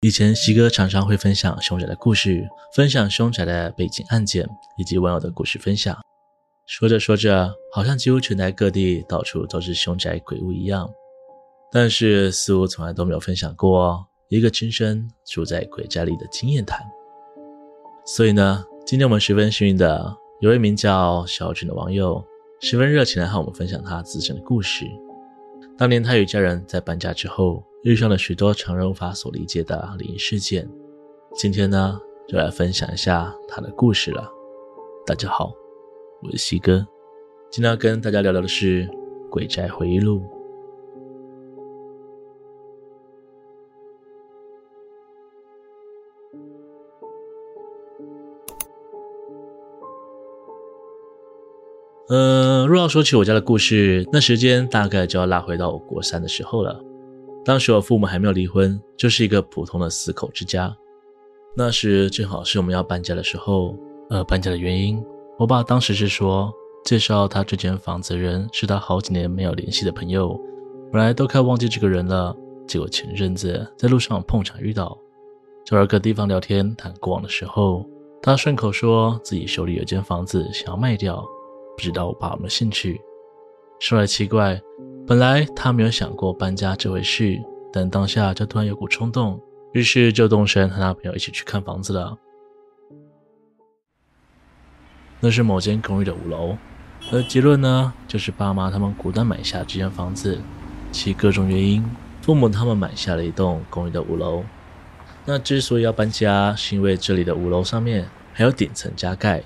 以前西哥常常会分享凶宅的故事，分享凶宅的背景案件以及网友的故事分享。说着说着，好像几乎全台各地到处都是凶宅鬼屋一样，但是似乎从来都没有分享过一个亲身住在鬼宅里的经验谈。所以呢，今天我们十分幸运的有位名叫小俊的网友，十分热情的和我们分享他自身的故事。当年他与家人在搬家之后，遇上了许多常人无法所理解的灵异事件。今天呢，就来分享一下他的故事了。大家好，我是西哥，今天要跟大家聊聊的是《鬼宅回忆录》。呃，若要说起我家的故事，那时间大概就要拉回到我国三的时候了。当时我父母还没有离婚，就是一个普通的四口之家。那时正好是我们要搬家的时候。呃，搬家的原因，我爸当时是说，介绍他这间房子的人是他好几年没有联系的朋友，本来都快忘记这个人了。结果前阵子在路上碰巧遇到，找了个地方聊天谈过往的时候，他顺口说自己手里有间房子想要卖掉。不知道我爸有没有兴趣？说来奇怪，本来他没有想过搬家这回事，但当下就突然有股冲动，于是就动身和他朋友一起去看房子了。那是某间公寓的五楼，而结论呢，就是爸妈他们果断买下这间房子。其各种原因，父母他们买下了一栋公寓的五楼。那之所以要搬家，是因为这里的五楼上面还有顶层加盖。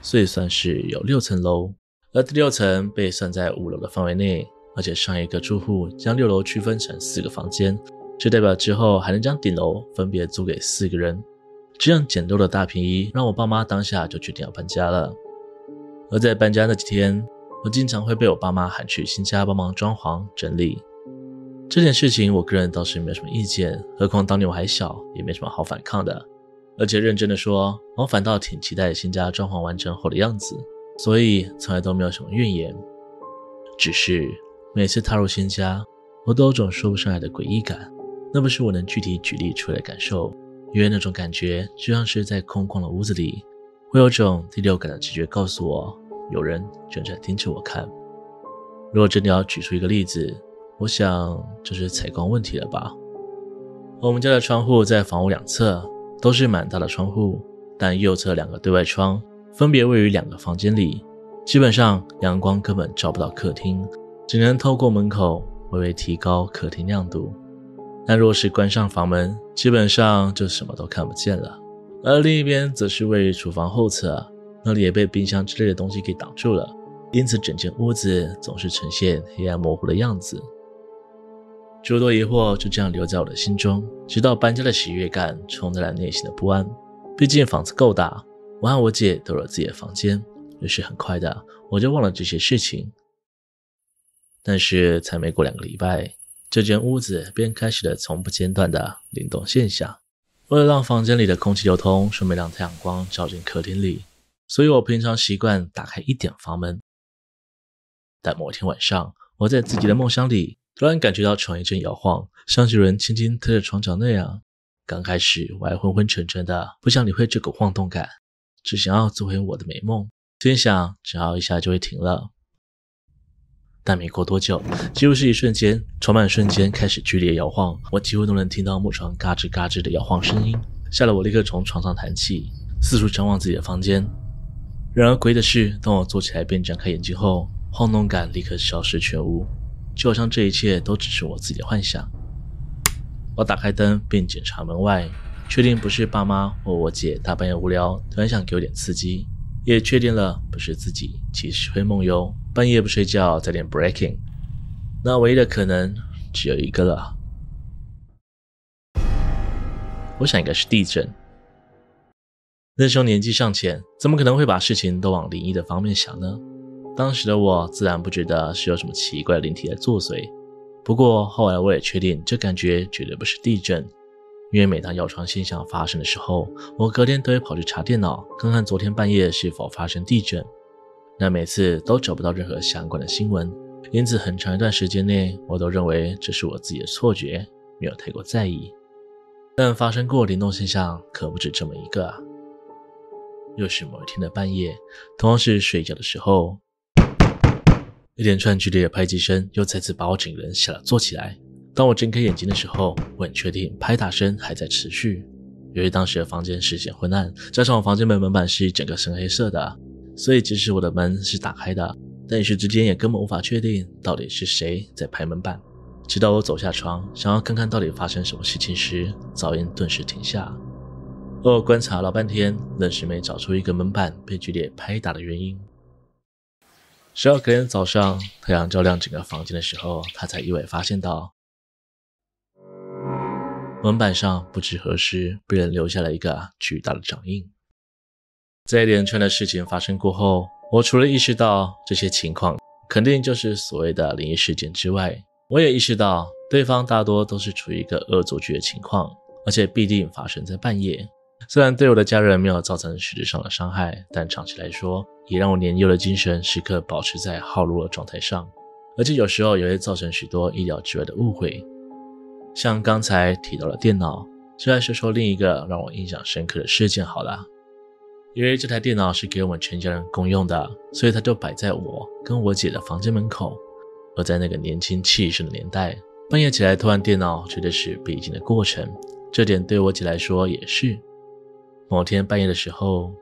所以算是有六层楼，而第六层被算在五楼的范围内，而且上一个住户将六楼区分成四个房间，这代表之后还能将顶楼分别租给四个人。这样简陋的大便宜，让我爸妈当下就决定要搬家了。而在搬家那几天，我经常会被我爸妈喊去新家帮忙装潢整理。这件事情，我个人倒是没有什么意见，何况当年我还小，也没什么好反抗的。而且认真的说，我反倒挺期待新家装潢完成后的样子，所以从来都没有什么怨言。只是每次踏入新家，我都有种说不上来的诡异感，那不是我能具体举例出来的感受，因为那种感觉就像是在空旷的屋子里，会有种第六感的直觉告诉我，有人正在盯着我看。如果真的要举出一个例子，我想就是采光问题了吧。我们家的窗户在房屋两侧。都是蛮大的窗户，但右侧两个对外窗分别位于两个房间里，基本上阳光根本照不到客厅，只能透过门口微微提高客厅亮度。但若是关上房门，基本上就什么都看不见了。而另一边则是位于厨房后侧，那里也被冰箱之类的东西给挡住了，因此整间屋子总是呈现黑暗模糊的样子。诸多疑惑就这样留在我的心中，直到搬家的喜悦感冲淡了内心的不安。毕竟房子够大，我和我姐都有自己的房间，于是很快的我就忘了这些事情。但是才没过两个礼拜，这间屋子便开始了从不间断的灵动现象。为了让房间里的空气流通，顺便让太阳光照进客厅里，所以我平常习惯打开一点房门。但某天晚上，我在自己的梦乡里。突然感觉到床一阵摇晃，像是有人轻轻推着床脚那样。刚开始我还昏昏沉沉的，不想理会这股晃动感，只想要做回我的美梦，心想只要一下就会停了。但没过多久，几乎是一瞬间，床板瞬间开始剧烈摇晃，我几乎都能听到木床嘎吱嘎吱的摇晃声音，吓得我立刻从床上弹起，四处张望自己的房间。然而诡异的是，当我坐起来并睁开眼睛后，晃动感立刻消失全无。就好像这一切都只是我自己的幻想。我打开灯并检查门外，确定不是爸妈或我姐大半夜无聊突然想给我点刺激，也确定了不是自己其实会梦游，半夜不睡觉在练 breaking。那唯一的可能只有一个了。我想应该是地震。那时候年纪尚浅，怎么可能会把事情都往灵异的方面想呢？当时的我自然不觉得是有什么奇怪的灵体在作祟，不过后来我也确定这感觉绝对不是地震，因为每当摇床现象发生的时候，我隔天都会跑去查电脑，看看昨天半夜是否发生地震，但每次都找不到任何相关的新闻，因此很长一段时间内我都认为这是我自己的错觉，没有太过在意。但发生过灵动现象可不止这么一个啊。又是某一天的半夜，同样是睡觉的时候，一连串剧烈的拍击声又再次把我整个人吓得坐起来。当我睁开眼睛的时候，我很确定拍打声还在持续。由于当时的房间视线昏暗，加上我房间门门板是一整个深黑色的，所以即使我的门是打开的，但一时之间也根本无法确定到底是谁在拍门板。直到我走下床，想要看看到底发生什么事情时，噪音顿时停下。而我观察老半天，愣是没找出一个门板被剧烈拍打的原因。直到隔天早上，太阳照亮整个房间的时候，他才意外发现到门板上不知何时被人留下了一个巨大的掌印。在一连串的事情发生过后，我除了意识到这些情况肯定就是所谓的灵异事件之外，我也意识到，对方大多都是处于一个恶作剧的情况，而且必定发生在半夜。虽然对我的家人没有造成实质上的伤害，但长期来说，也让我年幼的精神时刻保持在耗弱的状态上，而且有时候也会造成许多意料之外的误会。像刚才提到的电脑，就来说说另一个让我印象深刻的事件好了。因为这台电脑是给我们全家人共用的，所以它就摆在我跟我姐的房间门口。而在那个年轻气盛的年代，半夜起来偷玩电脑绝对是必经的过程。这点对我姐来说也是。某天半夜的时候，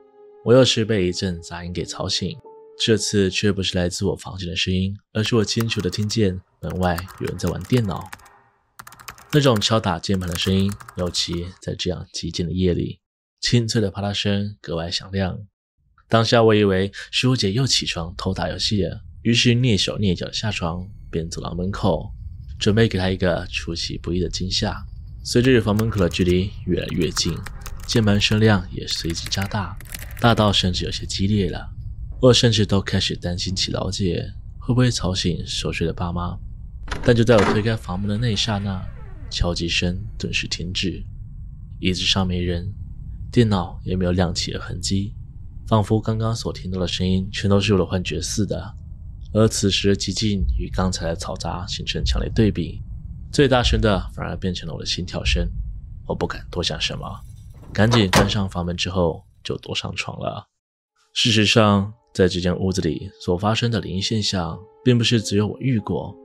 我又是被一阵杂音给吵醒，这次却不是来自我房间的声音，而是我清楚的听见门外有人在玩电脑。那种敲打键盘的声音，尤其在这样寂静的夜里，清脆的啪嗒声格外响亮。当下我以为是我姐又起床偷打游戏了。于是蹑手蹑脚下床，便走到门口，准备给她一个出其不意的惊吓。随着与房门口的距离越来越近，键盘声量也随之加大，大到甚至有些激烈了。我甚至都开始担心起老姐会不会吵醒熟睡的爸妈。但就在我推开房门的那一刹那，敲击声顿时停止，椅子上没人，电脑也没有亮起的痕迹，仿佛刚刚所听到的声音全都是我的幻觉似的。而此时的寂静与刚才的嘈杂形成强烈对比，最大声的反而变成了我的心跳声。我不敢多想什么，赶紧关上房门之后就躲上床了。事实上，在这间屋子里所发生的灵异现象，并不是只有我遇过，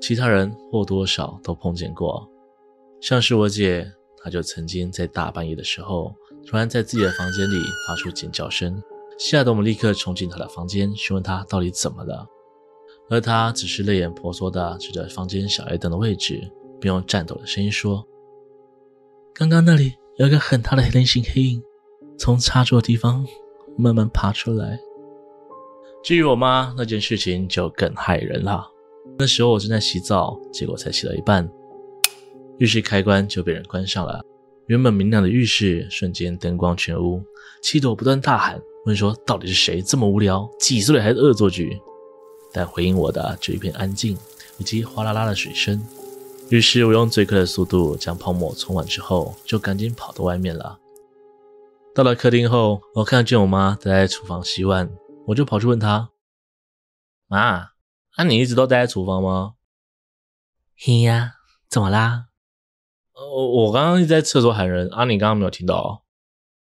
其他人或多少都碰见过。像是我姐，她就曾经在大半夜的时候，突然在自己的房间里发出尖叫声，吓得我们立刻冲进她的房间，询问她到底怎么了。而他只是泪眼婆娑地指着房间小夜灯的位置，并用颤抖的声音说：“刚刚那里有一个很大的人形黑影，从插座地方慢慢爬出来。”至于我妈那件事情就更骇人了。那时候我正在洗澡，结果才洗了一半，浴室开关就被人关上了。原本明亮的浴室瞬间灯光全无，七朵不断大喊，问说：“到底是谁这么无聊？几岁了还是恶作剧？”但回应我的只一片安静，以及哗啦啦的水声。于是我用最快的速度将泡沫冲完之后，就赶紧跑到外面了。到了客厅后，我看见我妈待在厨房洗碗，我就跑去问她：“妈，啊你一直都待在厨房吗？”“嘿呀，怎么啦？”“我我刚刚一直在厕所喊人，啊你刚刚没有听到？”“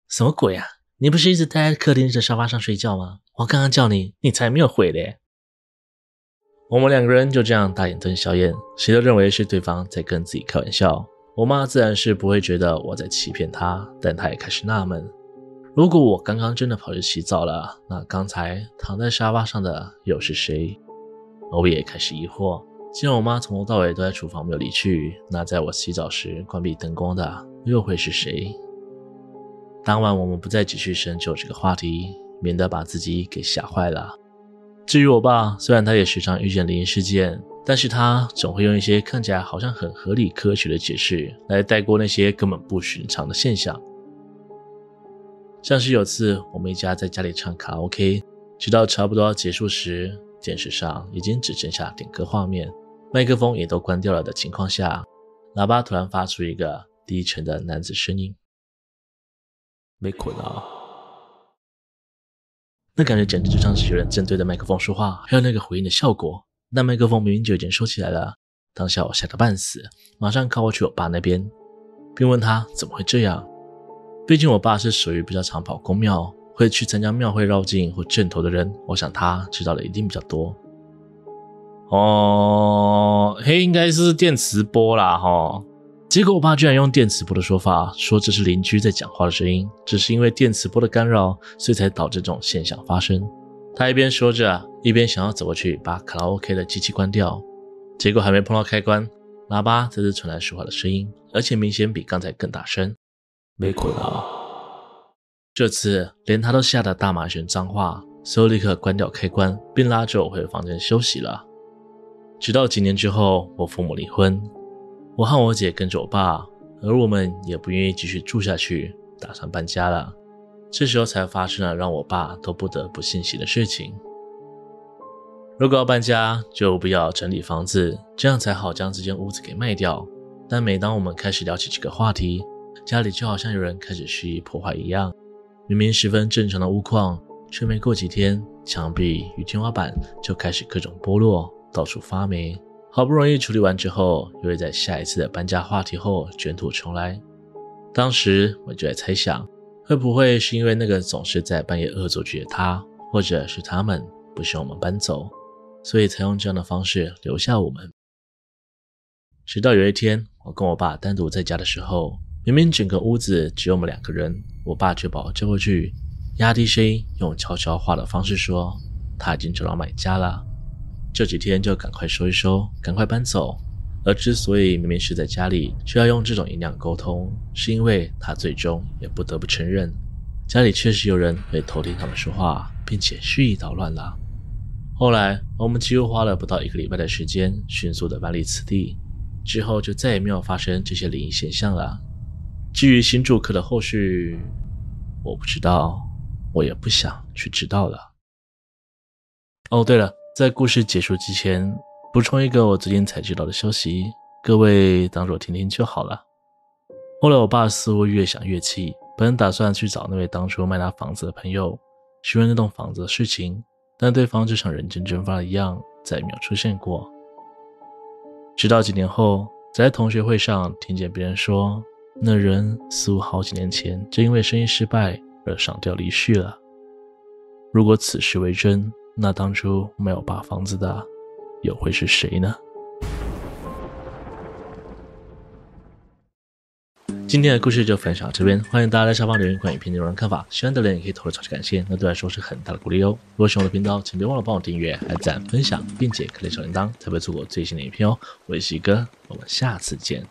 什么鬼啊？你不是一直待在客厅的沙发上睡觉吗？我刚刚叫你，你才没有回嘞。”我们两个人就这样大眼瞪小眼，谁都认为是对方在跟自己开玩笑。我妈自然是不会觉得我在欺骗她，但她也开始纳闷：如果我刚刚真的跑去洗澡了，那刚才躺在沙发上的又是谁？我也开始疑惑：既然我妈从头到尾都在厨房没有离去，那在我洗澡时关闭灯光的又会是谁？当晚我们不再继续深究这个话题，免得把自己给吓坏了。至于我爸，虽然他也时常遇见灵异事件，但是他总会用一些看起来好像很合理科学的解释来带过那些根本不寻常的现象。像是有次我们一家在家里唱卡拉 OK，直到差不多要结束时，电视上已经只剩下点歌画面，麦克风也都关掉了的情况下，喇叭突然发出一个低沉的男子声音：“没困啊。”那感觉简直就像是有人正对着麦克风说话，还有那个回应的效果。那麦克风明明就已经收起来了。当下我吓得半死，马上靠过去我爸那边。并问他怎么会这样。毕竟我爸是属于比较常跑公庙，会去参加庙会绕境或镇头的人，我想他知道的一定比较多。哦，嘿，应该是电磁波啦，哈。结果我爸居然用电磁波的说法，说这是邻居在讲话的声音，只是因为电磁波的干扰，所以才导致这种现象发生。他一边说着，一边想要走过去把卡拉 OK 的机器关掉，结果还没碰到开关，喇叭再次传来说话的声音，而且明显比刚才更大声。没困啊！这次连他都吓得大骂一声脏话，所以立刻关掉开关，并拉着我回房间休息了。直到几年之后，我父母离婚。我和我姐跟着我爸，而我们也不愿意继续住下去，打算搬家了。这时候才发生了让我爸都不得不信邪的事情。如果要搬家，就不要整理房子，这样才好将这间屋子给卖掉。但每当我们开始聊起这个话题，家里就好像有人开始蓄意破坏一样。明明十分正常的屋况，却没过几天，墙壁与天花板就开始各种剥落，到处发霉。好不容易处理完之后，又会在下一次的搬家话题后卷土重来。当时我就在猜想，会不会是因为那个总是在半夜恶作剧的他，或者是他们不希望我们搬走，所以才用这样的方式留下我们。直到有一天，我跟我爸单独在家的时候，明明整个屋子只有我们两个人，我爸却把我叫过去，压低声音用悄悄话的方式说，他已经找到买家了。这几天就赶快收一收，赶快搬走。而之所以明明是在家里，却要用这种音量沟通，是因为他最终也不得不承认，家里确实有人会偷听他们说话，并且蓄意捣乱了。后来我们几乎花了不到一个礼拜的时间，迅速的搬离此地，之后就再也没有发生这些灵异现象了。至于新住客的后续，我不知道，我也不想去知道了。哦，对了。在故事结束之前，补充一个我最近才知道的消息，各位当做听听就好了。后来我爸似乎越想越气，本打算去找那位当初卖他房子的朋友，询问那栋房子的事情，但对方就像人间蒸发一样，再也没有出现过。直到几年后，在同学会上听见别人说，那人似乎好几年前就因为生意失败而上吊离世了。如果此事为真，那当初没有把房子的，又会是谁呢？今天的故事就分享到这边，欢迎大家在下方留言关于影片内容的看法，喜欢的人也可以投个超级感谢，那对我来说是很大的鼓励哦。如果喜欢我的频道，请别忘了帮我订阅、按赞、分享，并且开启小铃铛，才不会错过最新的影片哦。我是西哥，我们下次见。